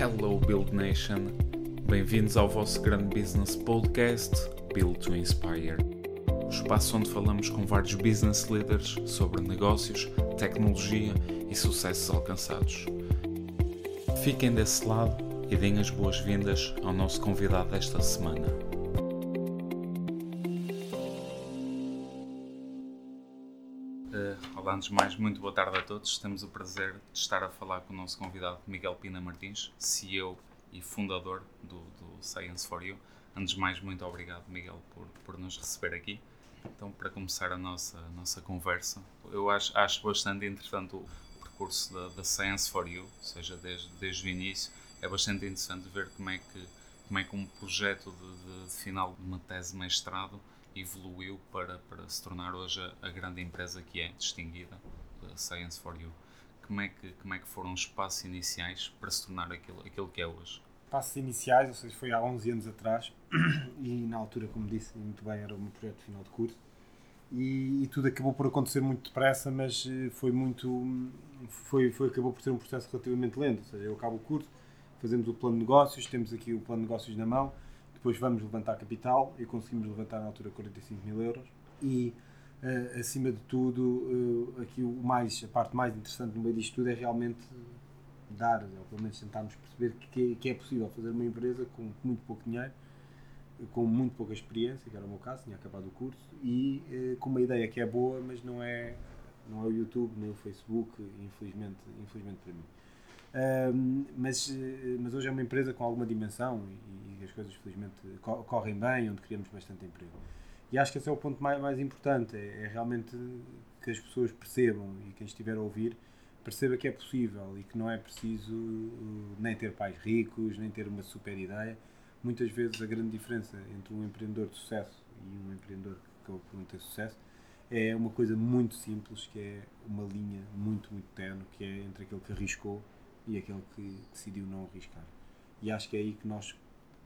Hello Build Nation, bem-vindos ao vosso grande business podcast Build to Inspire. O espaço onde falamos com vários business leaders sobre negócios, tecnologia e sucessos alcançados. Fiquem desse lado e deem as boas-vindas ao nosso convidado desta semana. Antes de mais, muito boa tarde a todos. Temos o prazer de estar a falar com o nosso convidado Miguel Pina Martins, CEO e fundador do, do Science for You. Antes de mais, muito obrigado, Miguel, por, por nos receber aqui. Então, para começar a nossa, a nossa conversa, eu acho, acho bastante interessante o percurso da, da Science for You, ou seja, desde, desde o início. É bastante interessante ver como é que, como é que um projeto de, de, de final de uma tese de mestrado evoluiu para, para se tornar hoje a, a grande empresa que é distinguida, Science for You. Como é, que, como é que foram os passos iniciais para se tornar aquilo, aquilo que é hoje? Passos iniciais, ou seja, foi há 11 anos atrás e na altura, como disse muito bem, era meu projeto final de curso e, e, tudo acabou por acontecer muito depressa, mas eh, foi muito foi, foi acabou por ser um processo relativamente lento, ou seja, eu acabo o curso, fazemos o plano de negócios, temos aqui o plano de negócios na mão, depois vamos levantar capital e conseguimos levantar na altura 45 mil euros. E uh, acima de tudo, uh, aqui o mais, a parte mais interessante no meio disto tudo é realmente dar, ou pelo menos tentarmos perceber que, que é possível fazer uma empresa com muito pouco dinheiro, com muito pouca experiência, que era o meu caso, tinha acabado o curso, e uh, com uma ideia que é boa, mas não é, não é o YouTube nem o Facebook, infelizmente, infelizmente para mim. Mas, mas hoje é uma empresa com alguma dimensão e, e as coisas felizmente correm bem, onde criamos bastante emprego. E acho que esse é o ponto mais, mais importante, é, é, realmente que as pessoas percebam e quem estiver a ouvir perceba que é possível e que não é preciso uh, nem ter pais ricos, nem ter uma super ideia. Muitas vezes a grande diferença entre um empreendedor de sucesso e um empreendedor que não tem sucesso é uma coisa muito simples, que é uma linha muito, muito tenue, que é entre aquele que arriscou e aquele que decidiu não arriscar. E acho que é aí que nós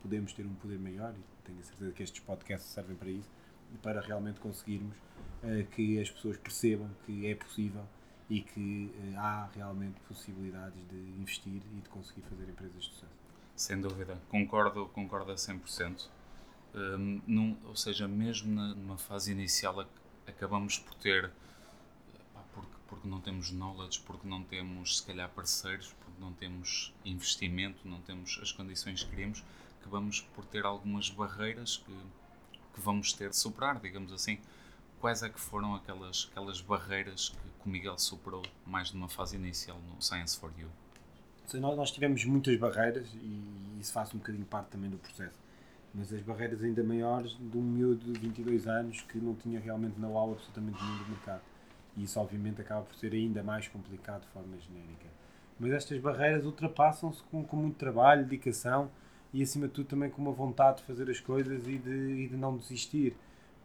podemos ter um poder maior, e tenho a certeza que estes podcasts servem para isso, para realmente conseguirmos uh, que as pessoas percebam que é possível e que uh, há realmente possibilidades de investir e de conseguir fazer empresas de sucesso. Sem dúvida, concordo, concordo a 100%. Um, num, ou seja, mesmo na, numa fase inicial acabamos por ter porque não temos knowledge, porque não temos, se calhar, parceiros, porque não temos investimento, não temos as condições que queremos, que vamos por ter algumas barreiras que, que vamos ter de superar, digamos assim. Quais é que foram aquelas, aquelas barreiras que, o Miguel superou mais numa fase inicial no Science for You? Nós, tivemos muitas barreiras e isso faz um bocadinho parte também do processo. Mas as barreiras ainda maiores de um miúdo de 22 anos que não tinha realmente know-how absolutamente nenhum do mercado e isso, obviamente, acaba por ser ainda mais complicado de forma genérica. Mas estas barreiras ultrapassam-se com, com muito trabalho, dedicação e, acima de tudo, também com uma vontade de fazer as coisas e de, e de não desistir.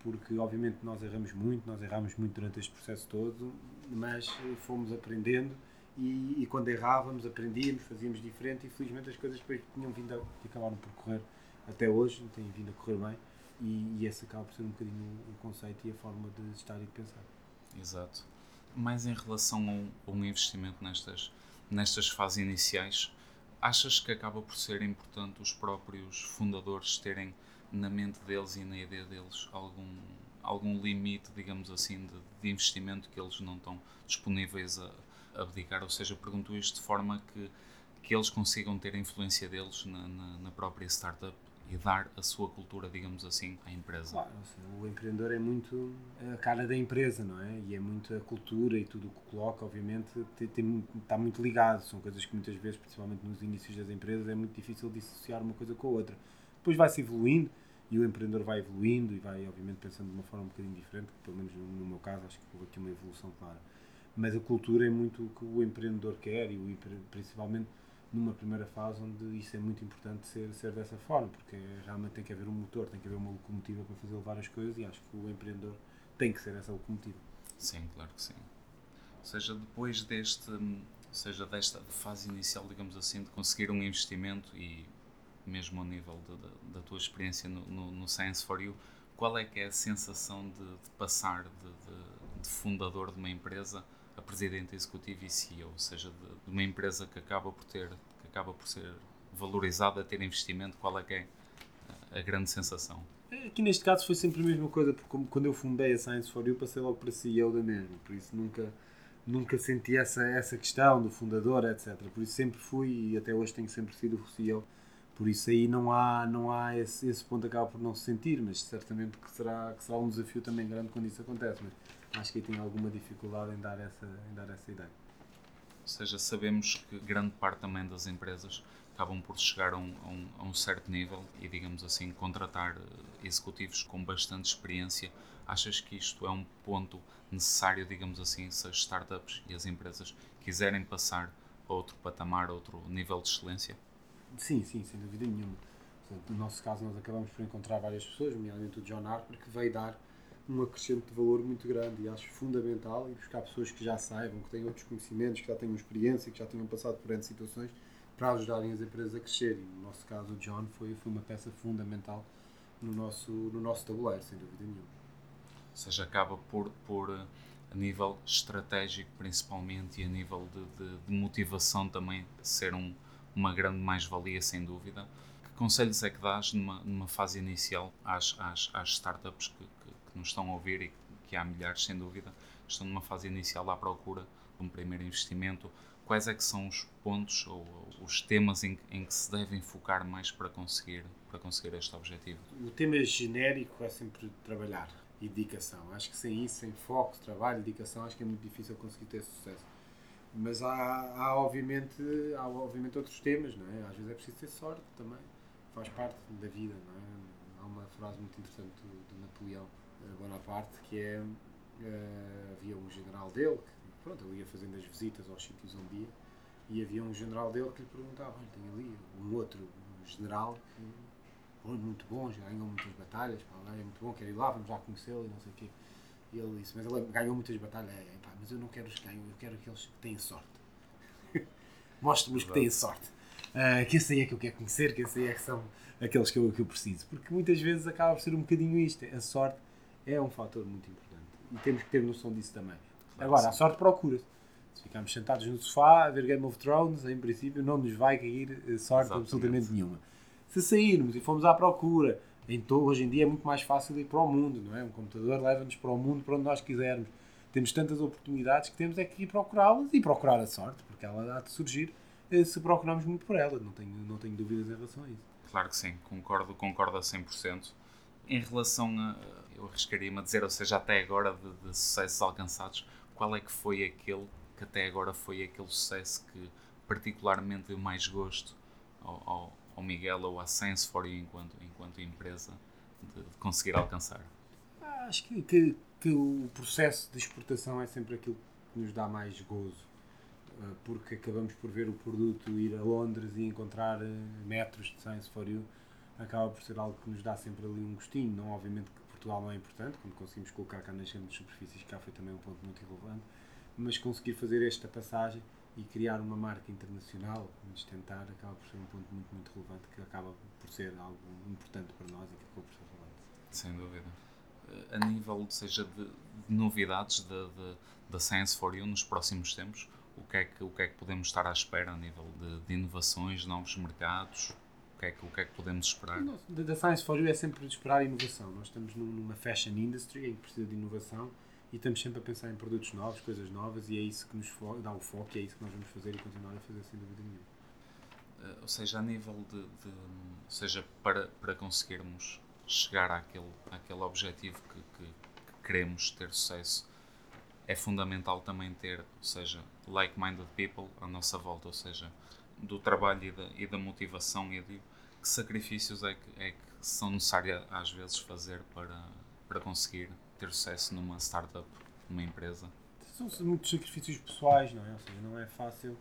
Porque, obviamente, nós erramos muito, nós erramos muito durante este processo todo, mas fomos aprendendo e, e, quando errávamos aprendíamos, fazíamos diferente e felizmente as coisas depois tinham vindo a, acabaram por correr até hoje, têm vindo a correr bem e, e esse acaba por ser um bocadinho o, o conceito e a forma de estar e de pensar. Exato. Mais em relação a um investimento nestas, nestas fases iniciais, achas que acaba por ser importante os próprios fundadores terem na mente deles e na ideia deles algum, algum limite, digamos assim, de, de investimento que eles não estão disponíveis a, abdicar? Ou seja, pergunto isto de forma que, que eles consigam ter a influência deles na, na, na própria startup e dar a sua cultura, digamos assim, à empresa. Claro, o empreendedor é muito a cara da empresa, não é? E é muito a cultura e tudo o que coloca, obviamente, tem, tem, está muito ligado. São coisas que muitas vezes, principalmente nos inícios das empresas, é muito difícil dissociar uma coisa com a outra. Depois vai-se evoluindo e o empreendedor vai evoluindo e vai, obviamente, pensando de uma forma um bocadinho diferente, que, pelo menos no meu caso, acho que houve aqui uma evolução clara. Mas a cultura é muito o que o empreendedor quer e o, principalmente numa primeira fase onde isso é muito importante ser, ser dessa forma, porque realmente tem que haver um motor, tem que haver uma locomotiva para fazer levar as coisas e acho que o empreendedor tem que ser essa locomotiva. Sim, claro que sim. Ou seja, depois deste, seja desta fase inicial, digamos assim, de conseguir um investimento e mesmo ao nível de, de, da tua experiência no, no, no, Science for You, qual é que é a sensação de, de passar de, de fundador de uma empresa a presidente executivo e CEO, ou seja, de, de, uma empresa que acaba por ter, que acaba por ser valorizado a ter investimento? Qual é que é a grande sensação? Aqui neste caso foi sempre a mesma coisa, porque como, quando eu fundei a Science for You passei logo para CEO da mesma, por isso nunca, nunca senti essa, essa questão do fundador, etc. Por isso sempre fui e até hoje tenho sempre sido CEO. Por isso aí não há, não há esse, esse ponto acaba por não se sentir, mas certamente que será, que será um desafio também grande quando isso acontece. Mas acho que tenho alguma dificuldade em dar essa, em dar essa ideia. Ou seja, sabemos que grande parte também das empresas acabam por chegar a um, a um, a um certo nível e, digamos assim, contratar eh, executivos com bastante experiência. Achas que isto é um ponto necessário, digamos assim, se as startups e as empresas quiserem passar a outro patamar, a outro nível de excelência? Sim, sim, sem dúvida nenhuma. No nosso caso, nós acabamos por encontrar várias pessoas, nomeadamente o John Harper, que veio dar um acrescente de valor muito grande e acho fundamental e buscar pessoas que já saibam, que tenham outros conhecimentos, que já tenham experiência, que já tenham passado por essas situações para ajudarem as empresas a crescerem. No nosso caso, o John foi, foi uma peça fundamental no nosso, no nosso tabuleiro, sem dúvida nenhuma. Ou seja, acaba por, por a nível estratégico, principalmente, e a nível de, de, de motivação também, ser um, uma grande mais-valia, sem dúvida. Que conselhos é que dás numa, numa fase inicial às, às, às startups que, que, que nos estão a ouvir e que há milhares, sem dúvida, estão numa fase inicial à procura de um primeiro investimento? quais é que são os pontos ou os temas em, em, que se devem focar mais para conseguir, para conseguir este objetivo? O tema genérico é sempre trabalhar e dedicação. Acho que sem isso, sem foco, trabalho, dedicação, acho que é muito difícil conseguir ter sucesso. Mas há, há, obviamente, há obviamente outros temas, não é? Às vezes é preciso ter sorte também, faz parte da vida, não é? Há uma frase muito interessante do, do Napoleão Bonaparte que é uh, havia um general dele que pronto, ele ia fazendo as visitas aos sítios onde ia e havia um general dele que lhe perguntava, olha, tem ali um outro um general muito bom, já ganhou muitas batalhas, pá, é muito bom, quero ir lá, vamos já conhecê-lo e não sei o quê. E ele disse, mas ele ganhou muitas batalhas, é, pá, mas eu não quero os que ganham, eu quero aqueles que têm sorte. Mostre-me os que têm sorte. Uh, que esse aí é que eu quero conhecer, que esse aí é que são aqueles que eu, que eu preciso. Porque muitas vezes acaba por ser um bocadinho isto. A sorte é um fator muito importante. E temos que ter noção disso também. Agora, a sorte procura-se. Se ficarmos sentados no sofá a ver Game of Thrones, em princípio não nos vai cair eh, sorte Exatamente. absolutamente nenhuma. Se sairmos e formos à procura, então hoje em dia é muito mais fácil ir para o mundo, não é? Um computador leva-nos para o mundo para onde nós quisermos. Temos tantas oportunidades que temos é que ir procurá-las e procurar a sorte, porque ela há de surgir eh, se procurarmos muito por ela. Não tenho, não tenho dúvidas em relação a isso. Claro que sim, concordo, concordo a 100%. Em relação a, eu arriscaria-me a dizer, ou seja, até agora de, de sucessos alcançados, qual é que foi aquele que até agora foi aquele sucesso que particularmente deu mais gosto ao, ao, ao Miguel ou à Sense for You enquanto, enquanto empresa de, de conseguir alcançar? Ah, acho que, que, que, o processo de exportação é sempre aquilo que nos dá mais gozo, ah, porque acabamos por ver o produto ir a Londres e encontrar ah, metros de Science for You, acaba por ser algo que nos dá sempre ali um gostinho, não obviamente Portugal não é importante, quando conseguimos colocar cá nas grandes superfícies, cá foi também um ponto muito relevante, mas conseguir fazer esta passagem e criar uma marca internacional, nos tentar, acaba por ser um ponto muito, muito relevante, que acaba por ser algo importante para nós e que acaba por ser relevante. Sem dúvida. Eh, a nível, seja de, de novidades da Science for You nos próximos tempos, o que, é que, o que é que podemos estar à espera a nível de, de inovações, novos mercados? Que é que, o que é que podemos esperar? Da Science for You é sempre de esperar inovação. Nós estamos numa fashion industry em que precisa de inovação e estamos sempre a pensar em produtos novos, coisas novas e é isso que nos dá o foco e é isso que nós vamos fazer e continuar a fazer sem dúvida nenhuma. Uh, ou seja, a nível de, de, ou seja, para, para conseguirmos chegar àquele, àquele objetivo que, que, que queremos ter sucesso, é fundamental também ter, ou seja, like-minded people à nossa volta, ou seja, do trabalho e da, e da motivação e de que sacrifícios é que, é que são necessários às vezes fazer para, para conseguir ter sucesso numa startup, numa empresa? São muitos sacrifícios pessoais, não é? Ou seja, não é fácil,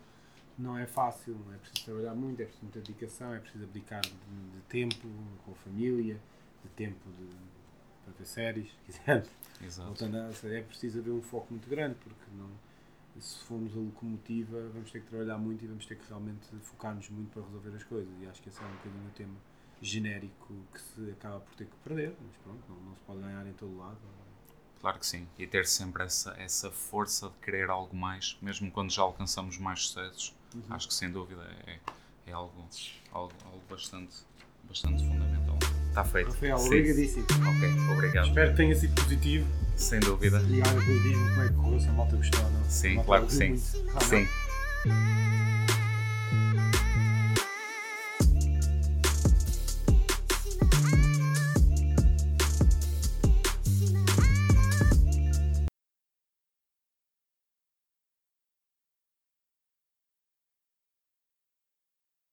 não é fácil, é preciso trabalhar muito, é preciso muita dedicação, é preciso abdicar de, de tempo com a família, de tempo de, para ver séries, se quisermos. Exato. é preciso haver um foco muito grande, porque não se formos a locomotiva, vamos ter que trabalhar muito e vamos ter que realmente focar-nos muito para resolver as coisas. E acho que esse é um bocadinho o tema genérico que se acaba por ter que perder, mas pronto, não, não se pode ganhar em todo lado. Claro que sim, e ter sempre essa, essa força de querer algo mais, mesmo quando já alcançamos mais sucessos, uhum. acho que sem dúvida é, é algo, algo, algo bastante, bastante fundamental. Está feito. Rafael, Sim. obrigadíssimo. Ok, obrigado. Espero que tenha sido positivo. Sem dúvida. E olha, depois diz-me como é que correu, se a malta gostou ou não. Sim, claro que sim. Sim.